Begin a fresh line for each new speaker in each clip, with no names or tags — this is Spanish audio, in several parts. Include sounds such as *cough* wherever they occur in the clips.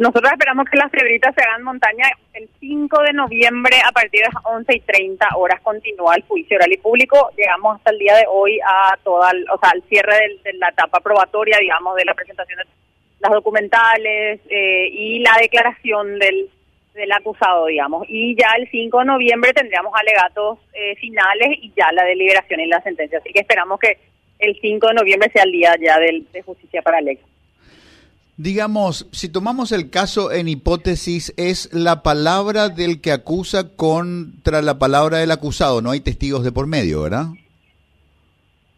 nosotros esperamos que las fiebritas se hagan montaña el 5 de noviembre a partir de las 11 y 30 horas continúa el juicio oral y público. Llegamos hasta el día de hoy a toda, o sea, al cierre de, la etapa probatoria, digamos, de la presentación de las documentales eh, y la declaración del, del acusado, digamos. Y ya el 5 de noviembre tendríamos alegatos eh, finales y ya la deliberación y la sentencia. Así que esperamos que el 5 de noviembre sea el día ya del, de justicia para Alex.
Digamos, si tomamos el caso en hipótesis, es la palabra del que acusa contra la palabra del acusado, no hay testigos de por medio, ¿verdad?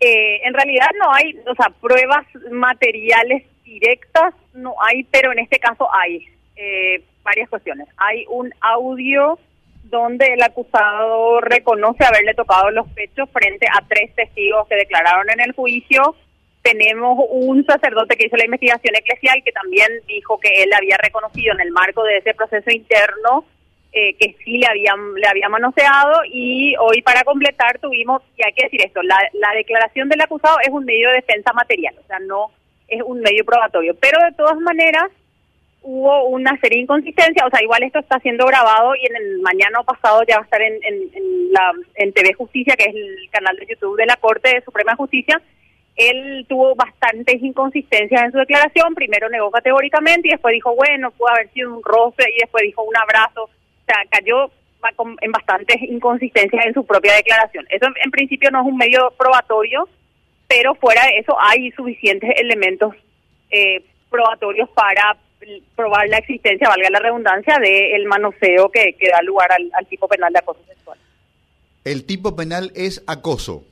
Eh, en realidad no hay, o sea, pruebas materiales directas no hay, pero en este caso hay eh, varias cuestiones. Hay un audio donde el acusado reconoce haberle tocado los pechos frente a tres testigos que declararon en el juicio tenemos un sacerdote que hizo la investigación eclesial que también dijo que él había reconocido en el marco de ese proceso interno eh, que sí le habían le había manoseado y hoy para completar tuvimos y hay que decir esto la, la declaración del acusado es un medio de defensa material o sea no es un medio probatorio pero de todas maneras hubo una serie de inconsistencias o sea igual esto está siendo grabado y en el mañana pasado ya va a estar en, en, en la en TV Justicia que es el canal de YouTube de la Corte de Suprema Justicia él tuvo bastantes inconsistencias en su declaración, primero negó categóricamente y después dijo, bueno, pudo haber sido un roce y después dijo un abrazo, o sea, cayó en bastantes inconsistencias en su propia declaración. Eso en principio no es un medio probatorio, pero fuera de eso hay suficientes elementos eh, probatorios para probar la existencia, valga la redundancia, del manoseo que, que da lugar al, al tipo penal de acoso sexual.
El tipo penal es acoso.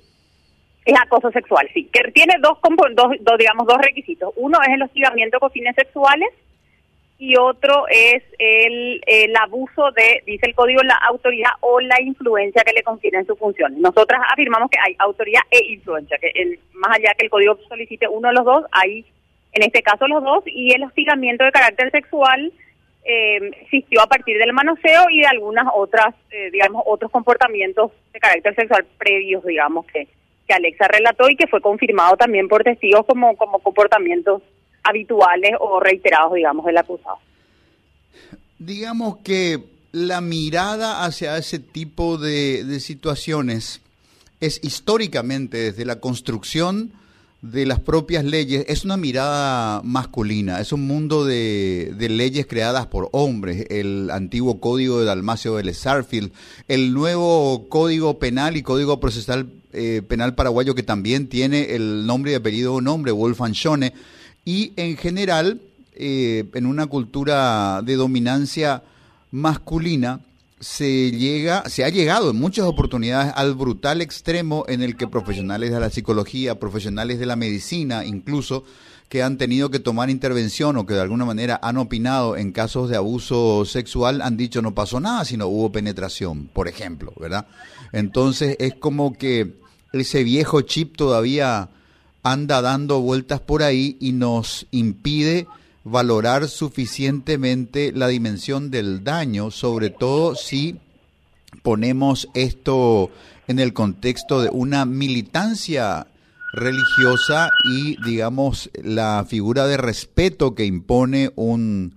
Es acoso sexual, sí, que tiene dos, dos, digamos, dos requisitos. Uno es el hostigamiento con fines sexuales y otro es el, abuso de, dice el código, la autoridad o la influencia que le confiere en sus funciones. Nosotras afirmamos que hay autoridad e influencia, que el, más allá que el código solicite uno de los dos, hay en este caso los dos, y el hostigamiento de carácter sexual eh, existió a partir del manoseo y de algunas otras, eh, digamos, otros comportamientos de carácter sexual previos, digamos, que que Alexa relató y que fue confirmado también por testigos como, como comportamientos habituales o reiterados, digamos, del acusado.
Digamos que la mirada hacia ese tipo de, de situaciones es históricamente desde la construcción de las propias leyes es una mirada masculina, es un mundo de, de, leyes creadas por hombres, el antiguo código de Dalmacio de Sarfield, el nuevo código penal y código procesal eh, penal paraguayo que también tiene el nombre y apellido de un hombre, Wolfgang Schone, y en general, eh, en una cultura de dominancia masculina, se llega, se ha llegado en muchas oportunidades al brutal extremo en el que profesionales de la psicología, profesionales de la medicina, incluso que han tenido que tomar intervención o que de alguna manera han opinado en casos de abuso sexual han dicho no pasó nada, sino hubo penetración, por ejemplo, ¿verdad? Entonces es como que ese viejo chip todavía anda dando vueltas por ahí y nos impide valorar suficientemente la dimensión del daño, sobre todo si ponemos esto en el contexto de una militancia religiosa y, digamos, la figura de respeto que impone un,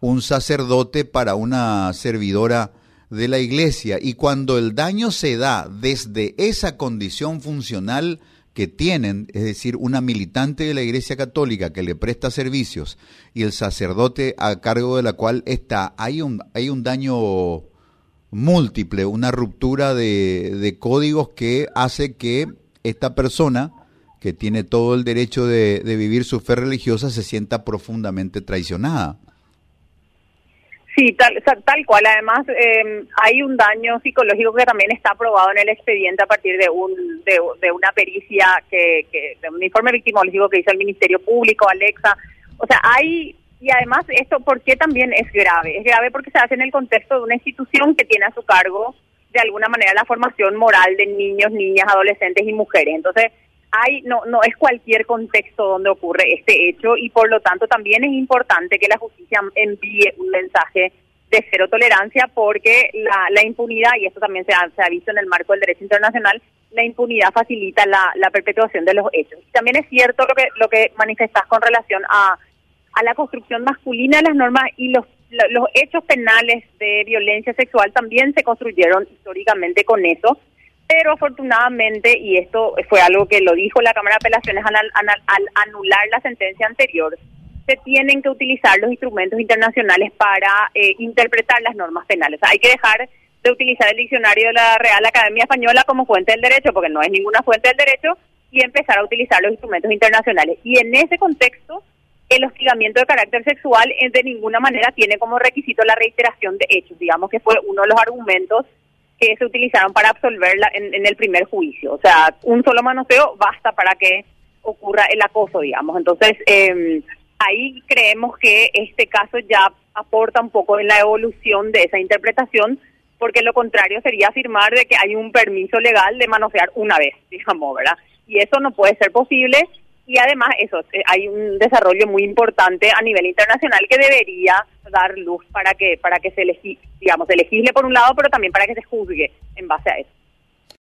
un sacerdote para una servidora de la iglesia. Y cuando el daño se da desde esa condición funcional, que tienen, es decir, una militante de la Iglesia Católica que le presta servicios y el sacerdote a cargo de la cual está, hay un, hay un daño múltiple, una ruptura de, de códigos que hace que esta persona, que tiene todo el derecho de, de vivir su fe religiosa, se sienta profundamente traicionada.
Sí, tal, tal cual. Además, eh, hay un daño psicológico que también está aprobado en el expediente a partir de un de, una pericia, que, que de un informe victimológico que hizo el Ministerio Público, Alexa. O sea, hay... Y además, esto, ¿por qué también es grave? Es grave porque se hace en el contexto de una institución que tiene a su cargo, de alguna manera, la formación moral de niños, niñas, adolescentes y mujeres. Entonces, hay no no es cualquier contexto donde ocurre este hecho y por lo tanto también es importante que la justicia envíe un mensaje de cero tolerancia porque la, la impunidad y esto también se ha, visto en el marco del derecho internacional la impunidad facilita la, la perpetuación de los hechos. También es cierto lo que lo que manifestás con relación a a la construcción masculina de las normas y los, los hechos penales de violencia sexual también se construyeron históricamente con eso, pero afortunadamente, y esto fue algo que lo dijo la Cámara de Apelaciones al, al anular la sentencia anterior, se tienen que utilizar los instrumentos internacionales para eh, interpretar las normas penales. hay que dejar de utilizar el diccionario de la Real Academia Española como fuente del derecho, porque no es ninguna fuente del derecho, y empezar a utilizar los instrumentos internacionales. Y en ese contexto, el hostigamiento de carácter sexual eh, de ninguna manera tiene como requisito la reiteración de hechos, digamos que fue uno de los argumentos que se utilizaron para absolverla en, en el primer juicio. O sea, un solo manoseo basta para que ocurra el acoso, digamos. Entonces, eh, ahí creemos que este caso ya aporta un poco en la evolución de esa interpretación, porque lo contrario sería afirmar de que hay un permiso legal de manosear una vez, *laughs* digamos, ¿verdad? Y eso no puede ser posible y además eso eh, hay un desarrollo muy importante a nivel internacional que debería dar luz para que para que se digamos se legisle por un lado pero también para que se juzgue en base a eso